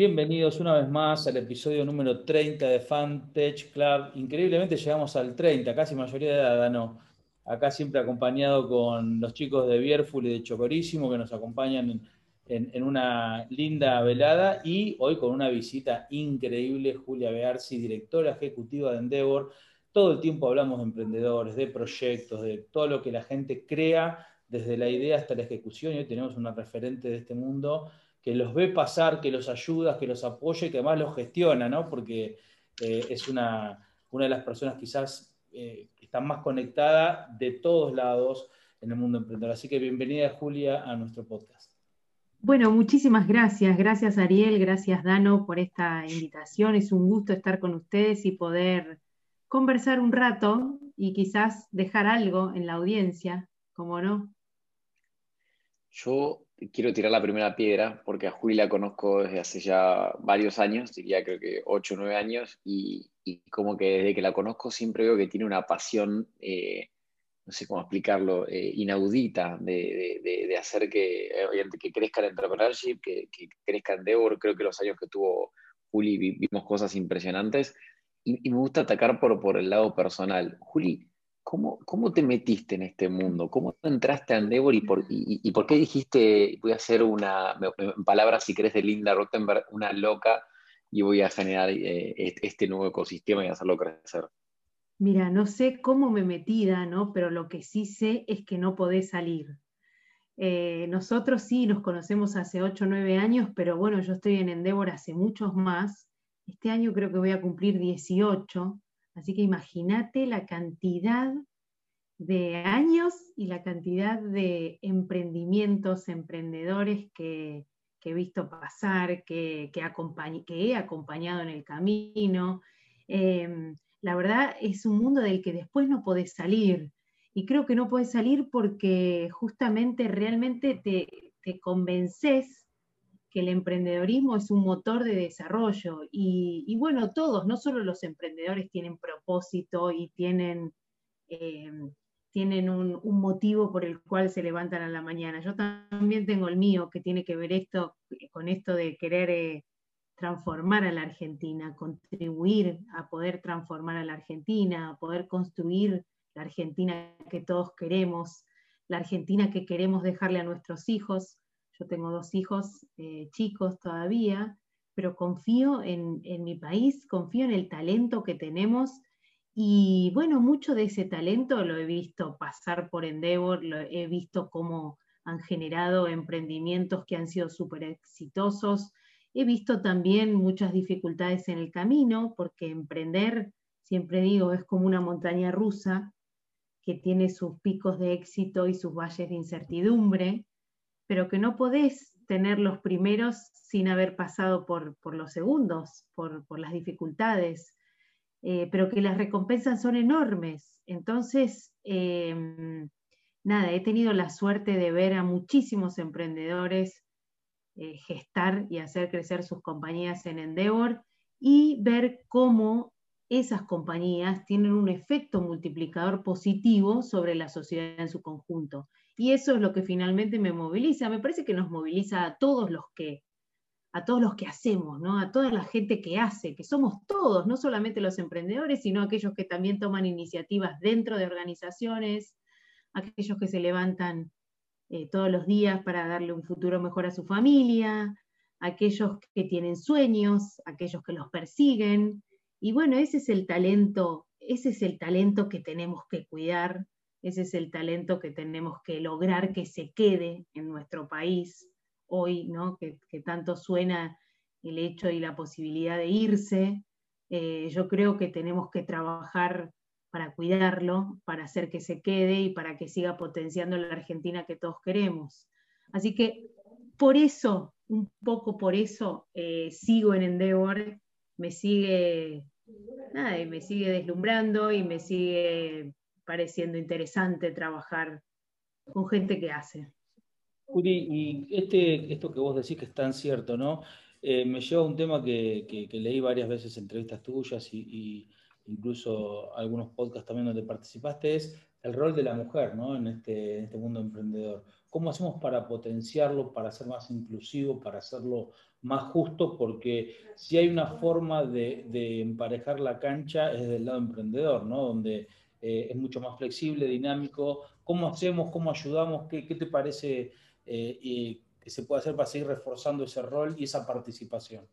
Bienvenidos una vez más al episodio número 30 de Fantech Club. Increíblemente llegamos al 30, casi mayoría de edad, no. Acá siempre acompañado con los chicos de Bierful y de Chocorísimo que nos acompañan en, una linda velada y hoy con una visita increíble, Julia Bearsi, directora ejecutiva de Endeavor. Todo el tiempo hablamos de emprendedores, de proyectos, de todo lo que la gente crea desde la idea hasta la ejecución y hoy tenemos una referente de este mundo que los ve pasar, que los ayuda, que los apoya y que además los gestiona, ¿no? Porque eh, es una, una, de las personas quizás eh, que está más conectada de todos lados en el mundo emprendedor. Así que bienvenida, Julia, a nuestro podcast. Bueno, muchísimas gracias. Gracias, Ariel. Gracias, Dano, por esta invitación. Es un gusto estar con ustedes y poder conversar un rato y quizás dejar algo en la audiencia, como no. Yo quiero tirar la primera piedra porque a Julia la conozco desde hace ya varios años, diría creo que 8 o 9 años, y, como que desde que la conozco siempre veo que tiene una pasión, eh, no sé cómo explicarlo, eh, inaudita de, hacer que, que crezca el entrepreneurship, que, que crezca Endeavor. Creo que los años que tuvo Juli vimos cosas impresionantes. Y, y me gusta atacar por, por el lado personal. Juli, ¿Cómo, te metiste en este mundo? ¿Cómo entraste a Endeavor y por, y, por qué dijiste, voy a hacer una, en palabras si crees de Linda Rottenberg, una loca y voy a generar eh, este nuevo ecosistema y hacerlo crecer? Mira, no sé cómo me metida, ¿no? Pero lo que sí sé es que no podés salir. Eh, nosotros sí nos conocemos hace 8 o 9 años, pero bueno, yo estoy en Endeavor hace muchos más. Este año creo que voy a cumplir 18 Así que imagínate la cantidad de años y la cantidad de emprendimientos, emprendedores que, he visto pasar, que, he acompañado en el camino. Em, la verdad es un mundo del que después no podés salir. Y creo que no podés salir porque justamente realmente te, te convences que el emprendedorismo es un motor de desarrollo y, bueno, todos, no solo los emprendedores tienen propósito y tienen, eh, tienen un, motivo por el cual se levantan a la mañana. Yo también tengo el mío que tiene que ver esto con esto de querer eh, transformar a la Argentina, contribuir a poder transformar a la Argentina, a poder construir la Argentina que todos queremos, la Argentina que queremos dejarle a nuestros hijos yo tengo dos hijos eh, chicos todavía, pero confío en, mi país, confío en el talento que tenemos y bueno, mucho de ese talento lo he visto pasar por Endeavor, lo he visto cómo han generado emprendimientos que han sido súper exitosos. He visto también muchas dificultades en el camino, porque emprender, siempre digo, es como una montaña rusa que tiene sus picos de éxito y sus valles de incertidumbre pero que no podés tener los primeros sin haber pasado por, los segundos, por, las dificultades, eh, pero que las recompensas son enormes. Entonces, em, nada, he tenido la suerte de ver a muchísimos emprendedores eh, gestar y hacer crecer sus compañías en Endeavor y ver cómo esas compañías tienen un efecto multiplicador positivo sobre la sociedad en su conjunto. Y eso es lo que finalmente me moviliza. Me parece que nos moviliza a todos los que, a todos los que hacemos, ¿no? A toda la gente que hace, que somos todos, no solamente los emprendedores, sino aquellos que también toman iniciativas dentro de organizaciones, aquellos que se levantan eh, todos los días para darle un futuro mejor a su familia, aquellos que tienen sueños, aquellos que los persiguen. Y bueno, ese es el talento, ese es el talento que tenemos que cuidar ese es el talento que tenemos que lograr que se quede en nuestro país hoy, ¿no? que, tanto suena el hecho y la posibilidad de irse. Eh, yo creo que tenemos que trabajar para cuidarlo, para hacer que se quede y para que siga potenciando la Argentina que todos queremos. Así que por eso, un poco por eso, eh, sigo en Endeavor, me sigue, nada, me sigue deslumbrando y me sigue pareciendo interesante trabajar con gente que hace. Juli, y este, esto que vos decís que es tan cierto, ¿no? Eh, me lleva a un tema que, leí varias veces entrevistas tuyas y, incluso algunos podcasts también donde participaste, es el rol de la mujer ¿no? en, este, en este mundo emprendedor. ¿Cómo hacemos para potenciarlo, para ser más inclusivo, para hacerlo más justo, porque si hay una forma de, emparejar la cancha es del lado emprendedor, ¿no? Donde eh, es mucho más flexible, dinámico. ¿Cómo hacemos? ¿Cómo ayudamos? ¿Qué, te parece eh, que se puede hacer para seguir reforzando ese rol y esa participación?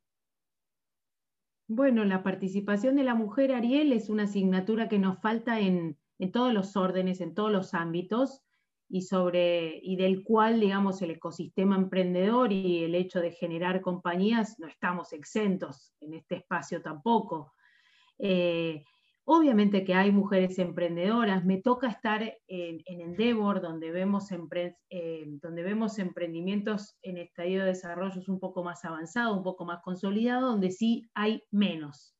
Bueno, la participación de la mujer, Ariel, es una asignatura que nos falta en, todos los órdenes, en todos los ámbitos y, sobre, y del cual, digamos, el ecosistema emprendedor y el hecho de generar compañías no estamos exentos en este espacio tampoco. Eh, obviamente que hay mujeres emprendedoras, me toca estar en, Endeavor, donde vemos, eh, donde vemos emprendimientos en estadio de desarrollo un poco más avanzado, un poco más consolidado, donde sí hay menos.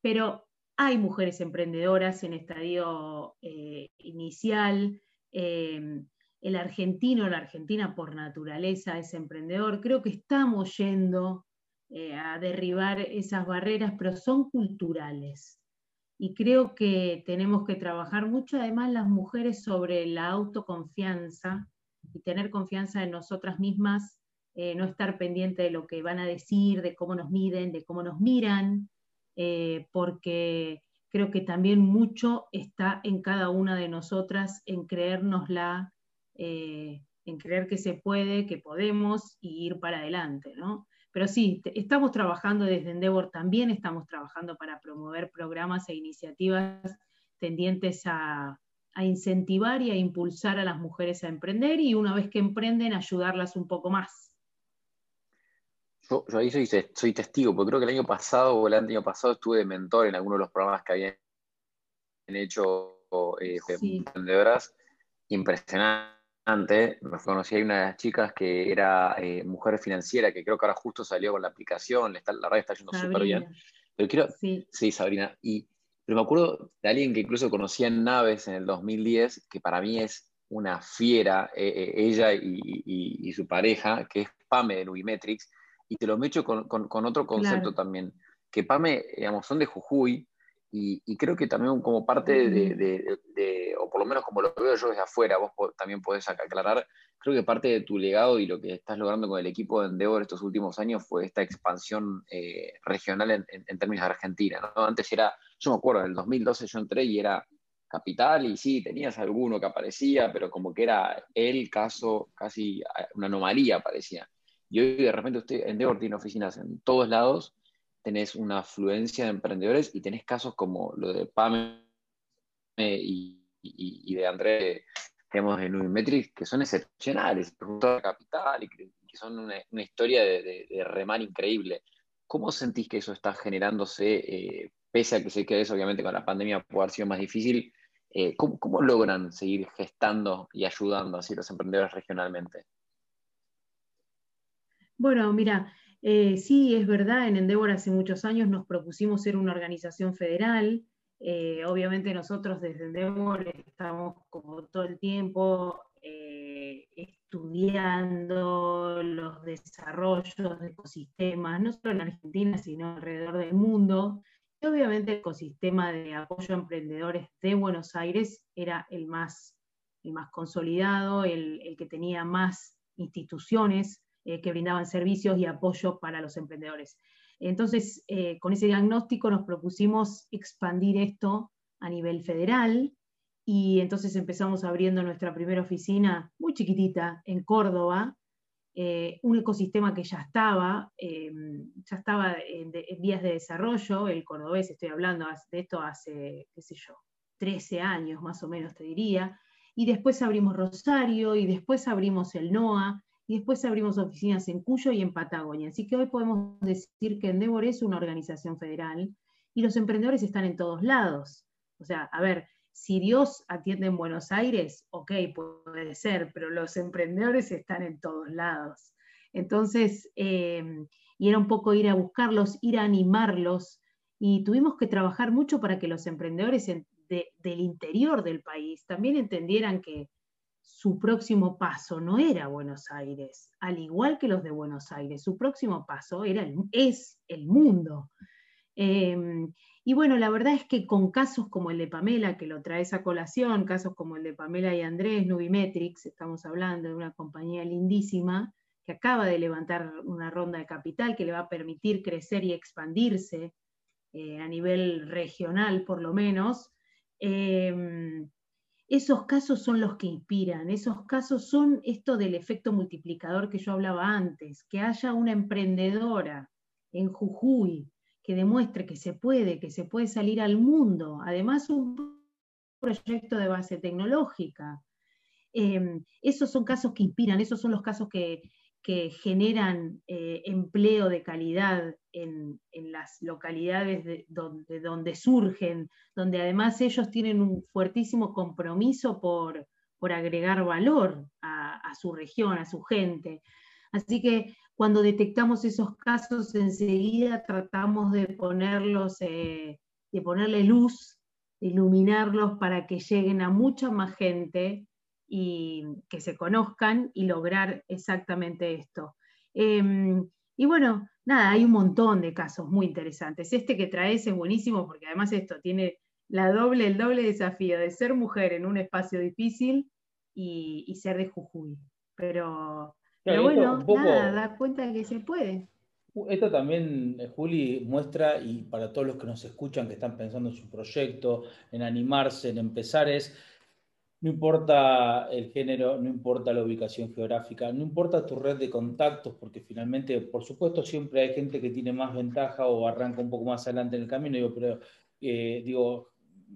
Pero hay mujeres emprendedoras en estadio eh, inicial, Em, el argentino, la argentina por naturaleza es emprendedor. Creo que estamos yendo eh, a derribar esas barreras, pero son culturales. Y creo que tenemos que trabajar mucho, además, las mujeres sobre la autoconfianza y tener confianza en nosotras mismas, eh, no estar pendiente de lo que van a decir, de cómo nos miden, de cómo nos miran, eh, porque creo que también mucho está en cada una de nosotras, en creérnosla, eh, en creer que se puede, que podemos y ir para adelante, ¿no? Pero sí, estamos trabajando desde Endeavor, también estamos trabajando para promover programas e iniciativas tendientes a, a incentivar y a impulsar a las mujeres a emprender y una vez que emprenden, ayudarlas un poco más. Yo, ahí soy, testigo, porque creo que el año pasado o el año pasado estuve de mentor en algunos de los programas que habían hecho eh, emprendedoras. Impresionante. Me conocí a una de las chicas que era eh, mujer financiera, que creo que ahora justo salió con la aplicación, la radio está yendo súper bien. Pero quiero, sí. Sabrina. Y, pero me acuerdo de alguien que incluso conocía en Naves en el 2010, que para mí es una fiera, eh, ella y, su pareja, que es Pame de Nubimetrix, y te lo mecho con, con, otro concepto también, que PAME, digamos, son de Jujuy, y, creo que también como parte de, o por lo menos como lo veo yo desde afuera, vos también podés aclarar, creo que parte de tu legado y lo que estás logrando con el equipo de Endeavor estos últimos años fue esta expansión eh, regional en, en, términos de Argentina. ¿no? Antes era, yo me acuerdo, en el 2012 yo entré y era capital y sí, tenías alguno que aparecía, pero como que era el caso, casi una anomalía parecía. Y hoy de repente usted, Endeavor tiene oficinas en todos lados, tenés una afluencia de emprendedores y tenés casos como lo de Pame y, y, de André, digamos, de Nubimetrics, que son excepcionales, de capital y que, son una, historia de, remar increíble. ¿Cómo sentís que eso está generándose, eh, pese a que sé que eso obviamente con la pandemia puede haber sido más difícil? Eh, ¿cómo, ¿cómo, logran seguir gestando y ayudando así los emprendedores regionalmente? Bueno, mira, eh, sí, es verdad, en Endeavor hace muchos años nos propusimos ser una organización federal. Eh, obviamente nosotros desde Endeavor estamos como todo el tiempo eh, estudiando los desarrollos de ecosistemas, no solo en Argentina, sino alrededor del mundo. Y obviamente el ecosistema de apoyo a emprendedores de Buenos Aires era el más, el más consolidado, el, el que tenía más instituciones eh, que brindaban servicios y apoyo para los emprendedores. Entonces, eh, con ese diagnóstico nos propusimos expandir esto a nivel federal y entonces empezamos abriendo nuestra primera oficina muy chiquitita en Córdoba, eh, un ecosistema que ya estaba, ya estaba en, vías de desarrollo, el cordobés, estoy hablando de esto hace, qué sé yo, 13 años más o menos te diría, y después abrimos Rosario y después abrimos el NOA, y después abrimos oficinas en Cuyo y en Patagonia. Así que hoy podemos decir que Endeavor es una organización federal y los emprendedores están en todos lados. O sea, a ver, si Dios atiende en Buenos Aires, ok, puede ser, pero los emprendedores están en todos lados. Entonces, em, y era un poco ir a buscarlos, ir a animarlos, y tuvimos que trabajar mucho para que los emprendedores del interior del país también entendieran que su próximo paso no era Buenos Aires, al igual que los de Buenos Aires, su próximo paso era es el mundo. Em, y bueno, la verdad es que con casos como el de Pamela, que lo trae esa colación, casos como el de Pamela y Andrés, Nubimetrics, estamos hablando de una compañía lindísima, que acaba de levantar una ronda de capital que le va a permitir crecer y expandirse eh, a nivel regional por lo menos. Em, esos casos son los que inspiran, esos casos son esto del efecto multiplicador que yo hablaba antes, que haya una emprendedora en Jujuy que demuestre que se puede, que se puede salir al mundo, además un proyecto de base tecnológica. Em, esos son casos que inspiran, esos son los casos que, generan eh, empleo de calidad en, las localidades de donde, donde, surgen, donde además ellos tienen un fuertísimo compromiso por, agregar valor a, su región, a su gente. Así que cuando detectamos esos casos, enseguida tratamos de ponerlos, eh, de ponerle luz iluminarlos para que lleguen a mucha más gente y que se conozcan y lograr exactamente esto. Em, y bueno, nada, hay un montón de casos muy interesantes. Este que traes es buenísimo porque además esto tiene la doble, el doble desafío de ser mujer en un espacio difícil y, ser de Jujuy. Pero, bueno, nada, da cuenta que se puede. Esto también, eh, Juli, muestra, y para todos los que nos escuchan, que están pensando en su proyecto, en animarse, en empezar, es, no importa el género, no importa la ubicación geográfica, no importa tu red de contactos, porque finalmente, por supuesto, siempre hay gente que tiene más ventaja o arranca un poco más adelante en el camino, pero eh, digo,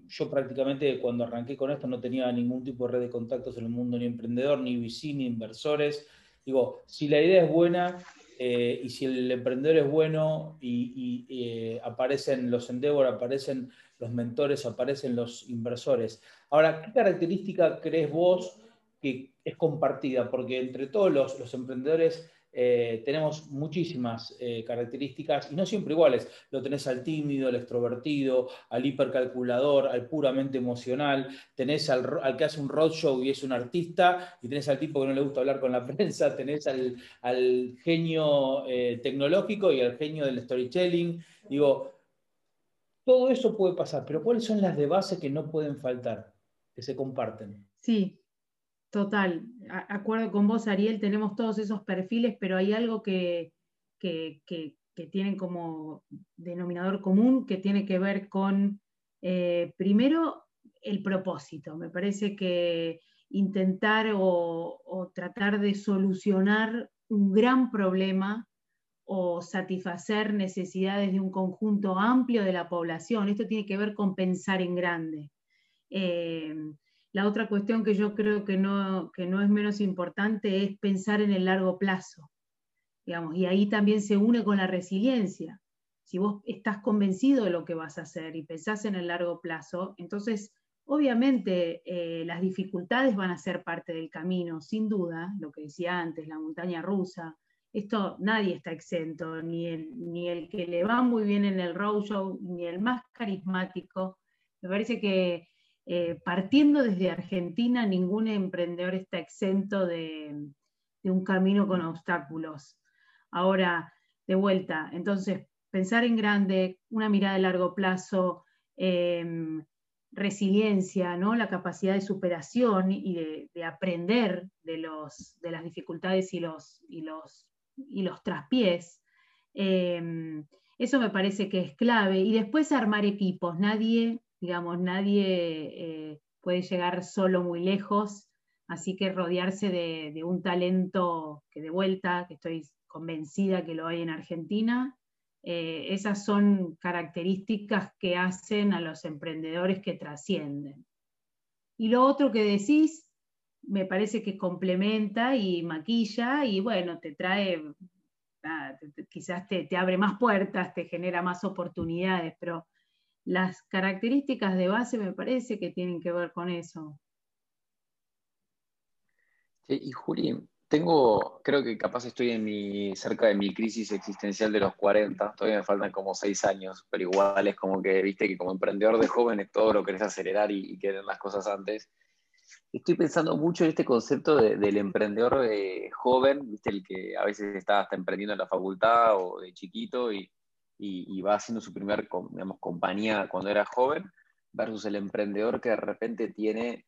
yo prácticamente cuando arranqué con esto no tenía ningún tipo de red de contactos en el mundo, ni emprendedor, ni VC, ni inversores. Digo, si la idea es buena, eh, y si el emprendedor es bueno y, eh, aparecen los Endeavor, aparecen los mentores, aparecen los inversores. Ahora, ¿qué característica crees vos que es compartida? Porque entre todos los emprendedores eh, tenemos muchísimas eh, características y no siempre iguales. Lo tenés al tímido, al extrovertido, al hipercalculador, al puramente emocional, tenés al, que hace un roadshow y es un artista, y tenés al tipo que no le gusta hablar con la prensa, tenés al, genio eh, tecnológico y al genio del storytelling. Digo, todo eso puede pasar, pero ¿cuáles son las de base que no pueden faltar, que se comparten? Sí, Total, acuerdo con vos, Ariel, tenemos todos esos perfiles, pero hay algo que, que, tienen como denominador común que tiene que ver con, eh, primero, el propósito. Me parece que intentar o, tratar de solucionar un gran problema o satisfacer necesidades de un conjunto amplio de la población, esto tiene que ver con pensar en grande. Eh, la otra cuestión que yo creo que no, que no es menos importante es pensar en el largo plazo. Digamos, y ahí también se une con la resiliencia. Si vos estás convencido de lo que vas a hacer y pensás en el largo plazo, entonces obviamente eh, las dificultades van a ser parte del camino, sin duda, lo que decía antes, la montaña rusa. Esto nadie está exento, ni el, ni el que le va muy bien en el roadshow, ni el más carismático. Me parece que eh, partiendo desde Argentina, ningún emprendedor está exento de, un camino con obstáculos. Ahora, de vuelta, entonces, pensar en grande, una mirada de largo plazo, em, resiliencia, ¿no? la capacidad de superación y de, aprender de, los, de, las dificultades y los, y los, y los traspiés. Em, eso me parece que es clave. Y después armar equipos. Nadie digamos, nadie eh, puede llegar solo muy lejos, así que rodearse de, un talento que de vuelta, que estoy convencida que lo hay en Argentina, eh, esas son características que hacen a los emprendedores que trascienden. Y lo otro que decís, me parece que complementa y maquilla y bueno, te trae, quizás te, abre más puertas, te genera más oportunidades, pero las características de base me parece que tienen que ver con eso. y Juli, tengo, creo que capaz estoy en mi, cerca de mi crisis existencial de los 40, todavía me faltan como 6 años, pero igual es como que, viste, que como emprendedor de jóvenes todo lo querés acelerar y, y las cosas antes. Estoy pensando mucho en este concepto del emprendedor eh, joven, viste, el que a veces está hasta emprendiendo en la facultad o de chiquito y, va haciendo su primer compañía cuando era joven, versus el emprendedor que de repente tiene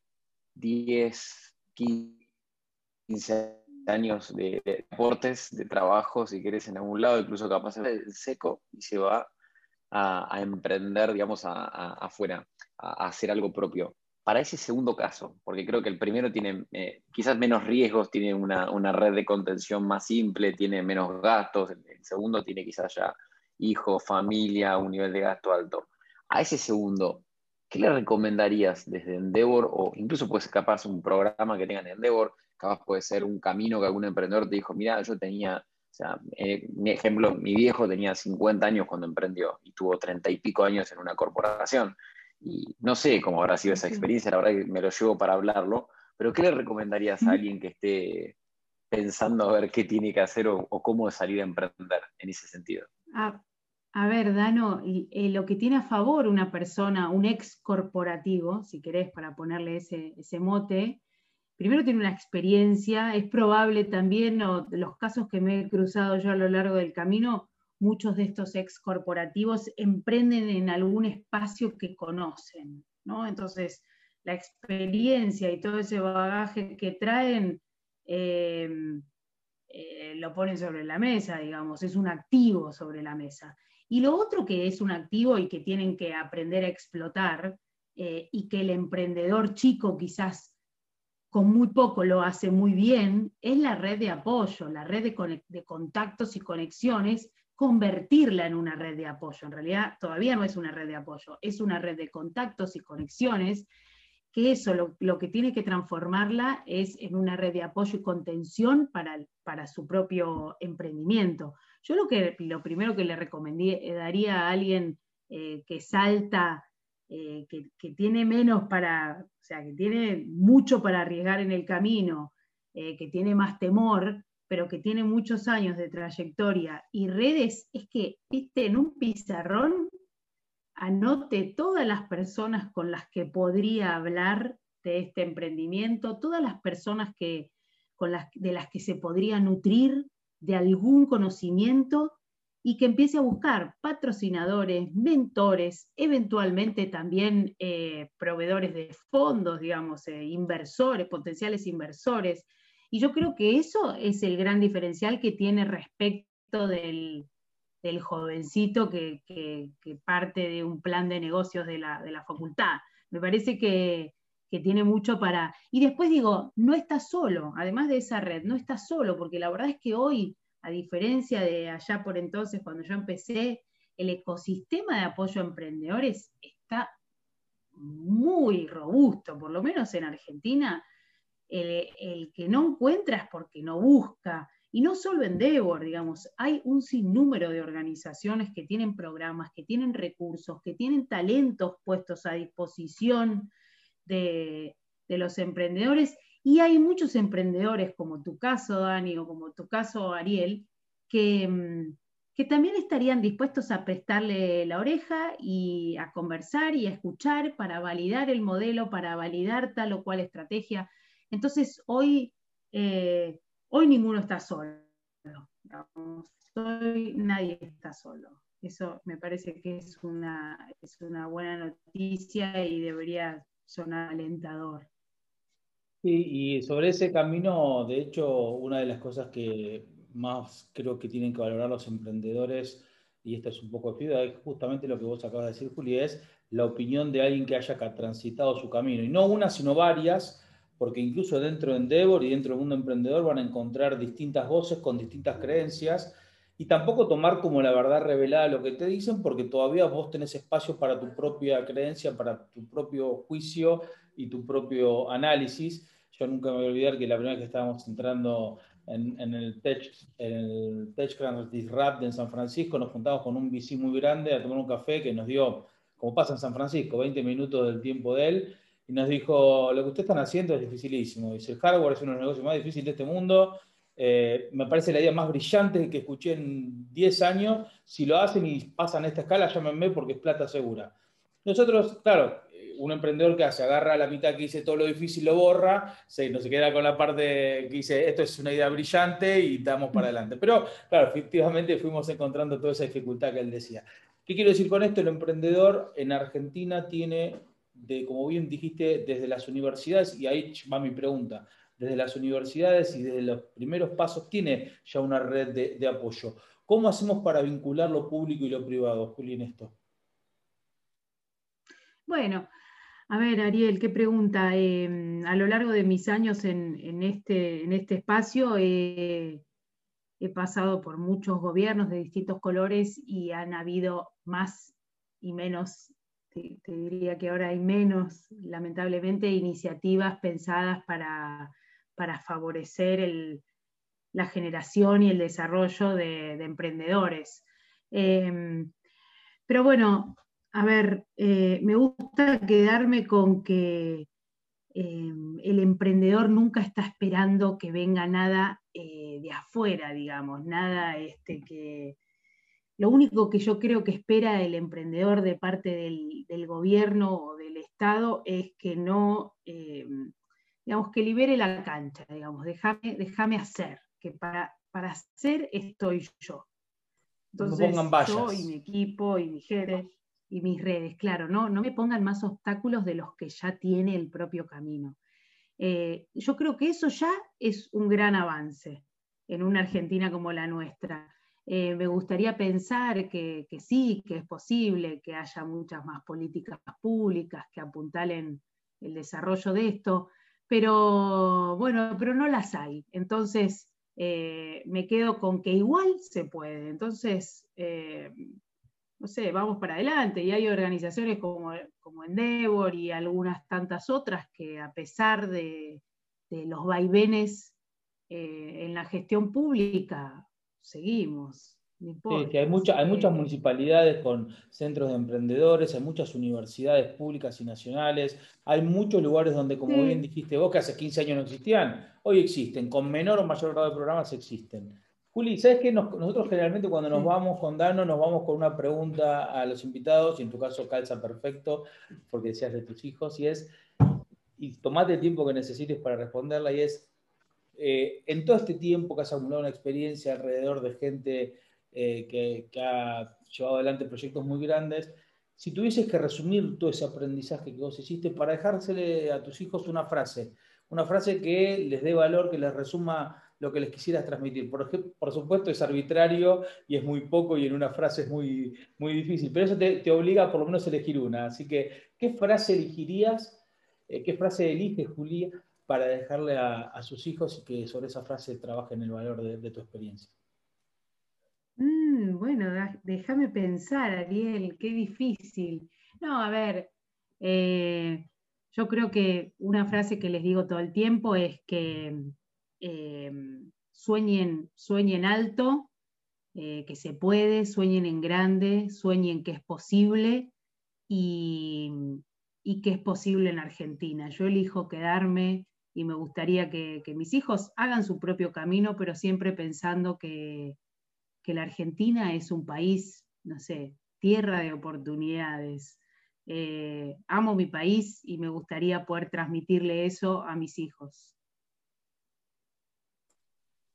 10, 15 años de, deportes, de trabajo, si querés, en algún lado, incluso capaz de seco, y se va a, emprender, digamos, afuera, a, hacer algo propio. Para ese segundo caso, porque creo que el primero tiene eh, quizás menos riesgos, tiene una, una, red de contención más simple, tiene menos gastos, el, segundo tiene quizás ya hijo, familia, un nivel de gasto alto. A ese segundo, ¿qué le recomendarías desde Endeavor o incluso puede ser capaz un programa que tengan en Endeavor capaz puede ser un camino que algún emprendedor te dijo, mira, yo tenía, o sea, eh, mi ejemplo, mi viejo tenía 50 años cuando emprendió y tuvo 30 y pico años en una corporación. Y no sé cómo habrá sido esa experiencia, la verdad que me lo llevo para hablarlo, pero ¿qué le recomendarías a alguien que esté pensando a ver qué tiene que hacer o, cómo salir a emprender en ese sentido? A, ver, Dano, eh, lo que tiene a favor una persona, un ex corporativo, si querés, para ponerle ese, ese mote, primero tiene una experiencia, es probable también, los casos que me he cruzado yo a lo largo del camino, muchos de estos ex corporativos emprenden en algún espacio que conocen, ¿no? Entonces, la experiencia y todo ese bagaje que traen em, eh, lo ponen sobre la mesa, digamos, es un activo sobre la mesa. Y lo otro que es un activo y que tienen que aprender a explotar eh, y que el emprendedor chico quizás con muy poco lo hace muy bien, es la red de apoyo, la red de, contactos y conexiones, convertirla en una red de apoyo. En realidad todavía no es una red de apoyo, es una red de contactos y conexiones, que eso lo, que tiene que transformarla es en una red de apoyo y contención para, para su propio emprendimiento. Yo lo, que, lo primero que le recomendaría a alguien eh, que salta eh, que, tiene menos para, o sea, que tiene mucho para arriesgar en el camino, eh, que tiene más temor, pero que tiene muchos años de trayectoria y redes, es que, viste, en un pizarrón anote todas las personas con las que podría hablar de este emprendimiento, todas las personas que, con las, de las que se podría nutrir de algún conocimiento y que empiece a buscar patrocinadores, mentores, eventualmente también eh, proveedores de fondos, digamos, eh, inversores, potenciales inversores. Y yo creo que eso es el gran diferencial que tiene respecto del, jovencito que, parte de un plan de negocios de la, facultad. Me parece que, que tiene mucho para... Y después digo, no está solo, además de esa red, no está solo, porque la verdad es que hoy a diferencia de allá por entonces, cuando yo empecé, el ecosistema de apoyo a emprendedores está muy robusto, por lo menos en Argentina. El, que no encuentra es porque no busca. Y no solo en Devor, digamos, hay un sinnúmero de organizaciones que tienen programas, que tienen recursos, que tienen talentos puestos a disposición de, de los emprendedores y hay muchos emprendedores, como tu caso, Dani, o como tu caso, Ariel, que, mm, que también estarían dispuestos a prestarle la oreja y a conversar y a escuchar para validar el modelo, para validar tal o cual estrategia. Entonces, hoy, eh, hoy ninguno está solo. Hoy nadie está solo. Eso me parece que es una, es una buena noticia y debería sonar alentador. y sobre ese camino, de hecho, una de las cosas que más creo que tienen que valorar los emprendedores, y esto es un poco de es justamente lo que vos acabas de decir, Juli, es la opinión de alguien que haya transitado su camino. Y no una, sino varias, porque incluso dentro de Endeavor y dentro del mundo emprendedor van a encontrar distintas voces con distintas creencias y tampoco tomar como la verdad revelada lo que te dicen, porque todavía vos tenés espacio para tu propia creencia, para tu propio juicio y tu propio análisis. Yo nunca me voy a olvidar que la primera vez que estábamos entrando en, el Tech, en el TechCrunch Disrupt en San Francisco, nos juntamos con un VC muy grande a tomar un café que nos dio, como pasa en San Francisco, 20 minutos del tiempo de él, y nos dijo, lo que ustedes están haciendo es dificilísimo. Dice, el hardware es uno de los negocios más difíciles de este mundo, eh, me parece la idea más brillante que escuché en 10 años. Si lo hacen y pasan a esta escala, llámenme porque es plata segura. Nosotros, claro, un emprendedor que hace, agarra la mitad que dice todo lo difícil, lo borra, no se queda con la parte que dice esto es una idea brillante y damos para adelante. Pero claro, efectivamente fuimos encontrando toda esa dificultad que él decía. ¿Qué quiero decir con esto? El emprendedor en Argentina tiene, como bien dijiste, desde las universidades, y ahí va mi pregunta, desde las universidades y desde los primeros pasos tiene ya una red de, apoyo. ¿Cómo hacemos para vincular lo público y lo privado, Juli, en esto? Bueno, a ver, Ariel, qué pregunta. Em, a lo largo de mis años en, este, en este, espacio he pasado por muchos gobiernos de distintos colores y han habido más y menos te, diría que ahora hay menos, lamentablemente, iniciativas pensadas para, favorecer la generación y el desarrollo de, emprendedores. Em, pero bueno, a ver, eh, me gusta quedarme con que em, el emprendedor nunca está esperando que venga nada eh, de afuera, digamos, nada este, que, lo único que yo creo que espera el emprendedor de parte del, gobierno o del Estado es que no, eh, digamos, que libere la cancha, digamos, déjame, déjame hacer, que para, para hacer estoy yo. Entonces, yo y mi equipo y mis redes, y mis redes, claro, no, no me pongan más obstáculos de los que ya tiene el propio camino. Eh, yo creo que eso ya es un gran avance en una Argentina como la nuestra. Eh, me gustaría pensar que, sí, que es posible que haya muchas más políticas públicas que apuntalen el desarrollo de esto, pero bueno, pero no las hay. Entonces, eh, me quedo con que igual se puede. Entonces, eh, no sé, vamos para adelante. Y hay organizaciones como, como Endeavor y algunas tantas otras que a pesar de, de los vaivenes en la gestión pública, seguimos. Sí, que hay, hay muchas municipalidades con centros de emprendedores, hay muchas universidades públicas y nacionales, hay muchos lugares donde, como bien dijiste vos, que hace 15 años no existían, hoy existen, con menor o mayor grado de programas existen. Juli, ¿sabes qué? nosotros generalmente cuando nos vamos con Dano, nos vamos con una pregunta a los invitados, y en tu caso calza perfecto, porque decías de tus hijos, y es, y tomate el tiempo que necesites para responderla, y es, eh, en todo este tiempo que has acumulado una experiencia alrededor de gente eh, que, ha llevado adelante proyectos muy grandes, si tuvieses que resumir todo ese aprendizaje que vos hiciste para dejársele a tus hijos una frase, una frase que les dé valor, que les resuma lo que les quisieras transmitir. Por, supuesto es arbitrario y es muy poco y en una frase es muy, muy difícil, pero eso te, obliga por lo menos a elegir una. Así que, ¿qué frase elegirías? Eh, ¿Qué frase elige Julia para dejarle a, sus hijos y que sobre esa frase trabajen el valor de, tu experiencia? Mm, bueno, déjame pensar, Ariel, qué difícil. No, a ver, eh, yo creo que una frase que les digo todo el tiempo es que eh, sueñen, sueñen alto, eh, que se puede, sueñen en grande, sueñen que es posible y, y que es posible en Argentina. Yo elijo quedarme y me gustaría que, mis hijos hagan su propio camino, pero siempre pensando que, la Argentina es un país, no sé, tierra de oportunidades. Eh, amo mi país y me gustaría poder transmitirle eso a mis hijos.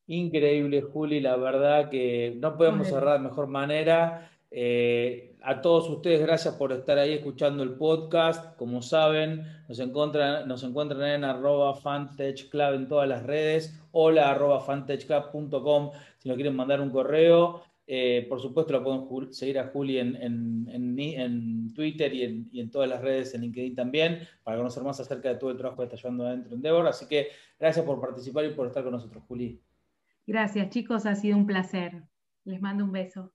Increíble, Juli, la verdad que no podemos cerrar de mejor manera. Eh, a todos ustedes, gracias por estar ahí escuchando el podcast. Como saben, nos encuentran, en arroba fantechclub en todas las redes. Hola fantechclub.com si nos quieren mandar un correo. Eh, por supuesto, lo pueden seguir a Juli en, en, Twitter y en, en, todas las redes, en LinkedIn también, para conocer más acerca de todo el trabajo que está llevando adentro en Endeavor. Así que gracias por participar y por estar con nosotros, Juli. Gracias, chicos, ha sido un placer. Les mando un beso.